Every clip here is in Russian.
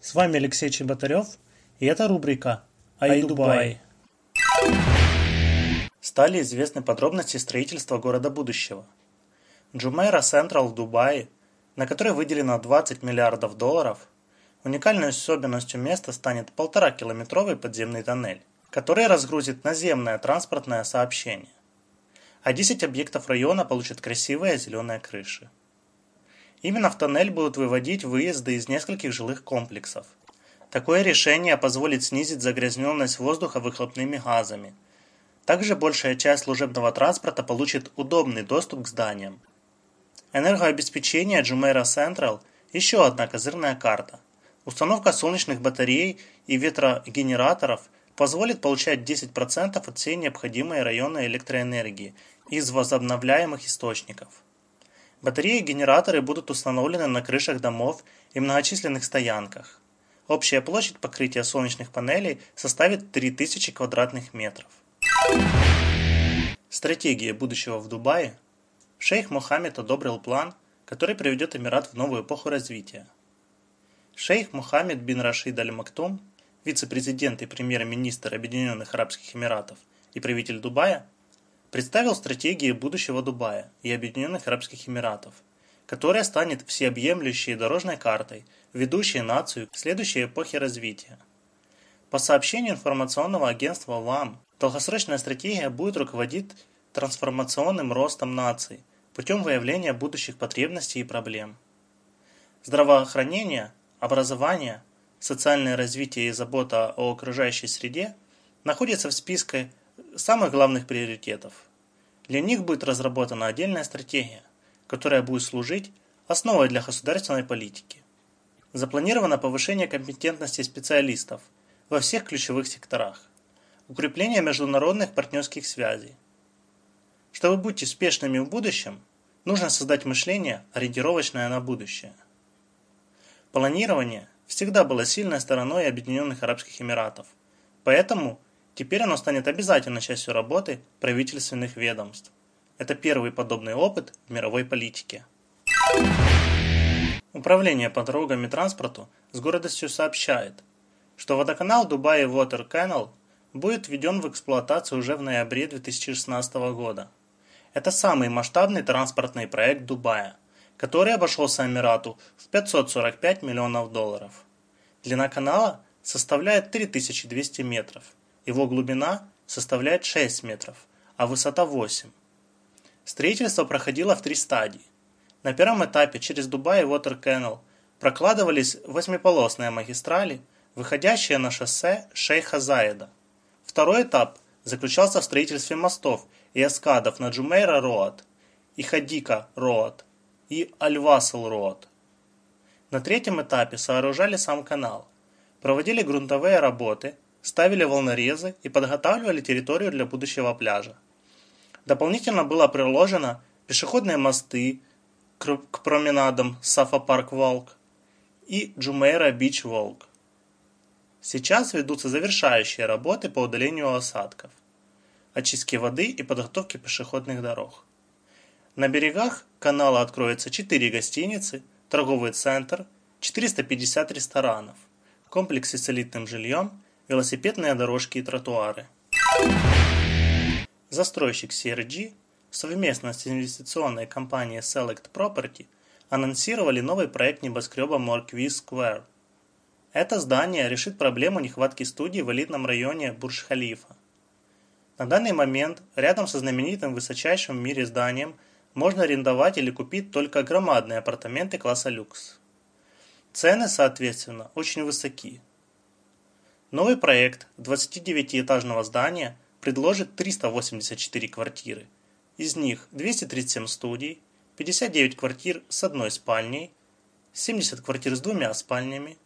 С вами Алексей Чеботарев, и это рубрика «Ай Дубай». Стали известны подробности строительства города будущего. Jumeirah Central в Дубае, на который выделено 20 миллиардов долларов, уникальной особенностью места станет полтора-километровый подземный тоннель, который разгрузит наземное транспортное сообщение. А 10 объектов района получат красивые зеленые крыши. Именно в тоннель будут выводить выезды из нескольких жилых комплексов. Такое решение позволит снизить загрязненность воздуха выхлопными газами. Также большая часть служебного транспорта получит удобный доступ к зданиям. Энергообеспечение Jumeirah Central – еще одна козырная карта. Установка солнечных батарей и ветрогенераторов позволит получать 10% от всей необходимой районной электроэнергии из возобновляемых источников. Батареи и генераторы будут установлены на крышах домов и многочисленных стоянках. Общая площадь покрытия солнечных панелей составит 3000 квадратных метров. Стратегия будущего в Дубае. Шейх Мухаммед одобрил план, который приведет Эмират в новую эпоху развития. Шейх Мухаммед бин Рашид Аль-Мактум, вице-президент и премьер-министр Объединенных Арабских Эмиратов и правитель Дубая, представил стратегии будущего Дубая и Объединенных Арабских Эмиратов, которая станет всеобъемлющей дорожной картой, ведущей нацию к следующей эпохе развития. По сообщению информационного агентства ВАМ, долгосрочная стратегия будет руководить трансформационным ростом нации путем выявления будущих потребностей и проблем. Здравоохранение, образование, социальное развитие и забота о окружающей среде находятся в списке самых главных приоритетов. Для них будет разработана отдельная стратегия, которая будет служить основой для государственной политики. Запланировано повышение компетентности специалистов во всех ключевых секторах, укрепление международных партнерских связей. Чтобы быть успешными в будущем, нужно создать мышление, ориентировочное на будущее. Планирование всегда было сильной стороной Объединенных Арабских Эмиратов, поэтому Теперь оно станет обязательной частью работы правительственных ведомств. Это первый подобный опыт в мировой политике. Управление по дорогам и транспорту с гордостью сообщает, что водоканал Дубай Water Canal будет введен в эксплуатацию уже в ноябре 2016 года. Это самый масштабный транспортный проект Дубая, который обошелся Эмирату в 545 миллионов долларов. Длина канала составляет 3200 метров – его глубина составляет 6 метров, а высота 8. Строительство проходило в три стадии. На первом этапе через Дубай и Water Canal прокладывались восьмиполосные магистрали, выходящие на шоссе Шейха Заеда. Второй этап заключался в строительстве мостов и эскадов на Джумейра Роад и Хадика Роад и Альвасл Роад. На третьем этапе сооружали сам канал, проводили грунтовые работы – ставили волнорезы и подготавливали территорию для будущего пляжа. Дополнительно было приложено пешеходные мосты к променадам Сафа Парк Волк и Джумейра Бич Волк. Сейчас ведутся завершающие работы по удалению осадков, очистке воды и подготовке пешеходных дорог. На берегах канала откроется 4 гостиницы, торговый центр, 450 ресторанов, комплексы с элитным жильем велосипедные дорожки и тротуары. Застройщик CRG совместно с инвестиционной компанией Select Property анонсировали новый проект небоскреба Marquis Square. Это здание решит проблему нехватки студий в элитном районе Бурж-Халифа. На данный момент рядом со знаменитым высочайшим в мире зданием можно арендовать или купить только громадные апартаменты класса люкс. Цены, соответственно, очень высоки. Новый проект 29-этажного здания предложит 384 квартиры. Из них 237 студий, 59 квартир с одной спальней, 70 квартир с двумя спальнями,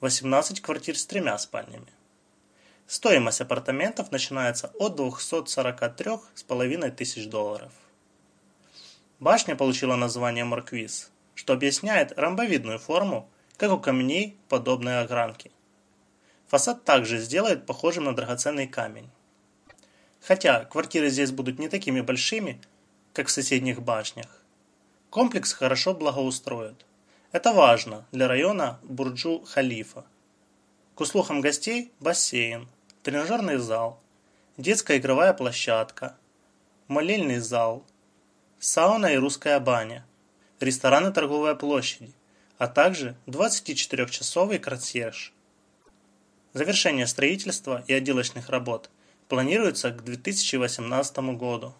18 квартир с тремя спальнями. Стоимость апартаментов начинается от 243,5 тысяч долларов. Башня получила название Марквиз, что объясняет ромбовидную форму, как у камней подобной огранки. Фасад также сделает похожим на драгоценный камень. Хотя квартиры здесь будут не такими большими, как в соседних башнях. Комплекс хорошо благоустроят. Это важно для района Бурджу-Халифа. К услугам гостей бассейн, тренажерный зал, детская игровая площадка, молельный зал, сауна и русская баня, ресторан и торговая площади, а также 24-часовый консьерж. Завершение строительства и отделочных работ планируется к 2018 году.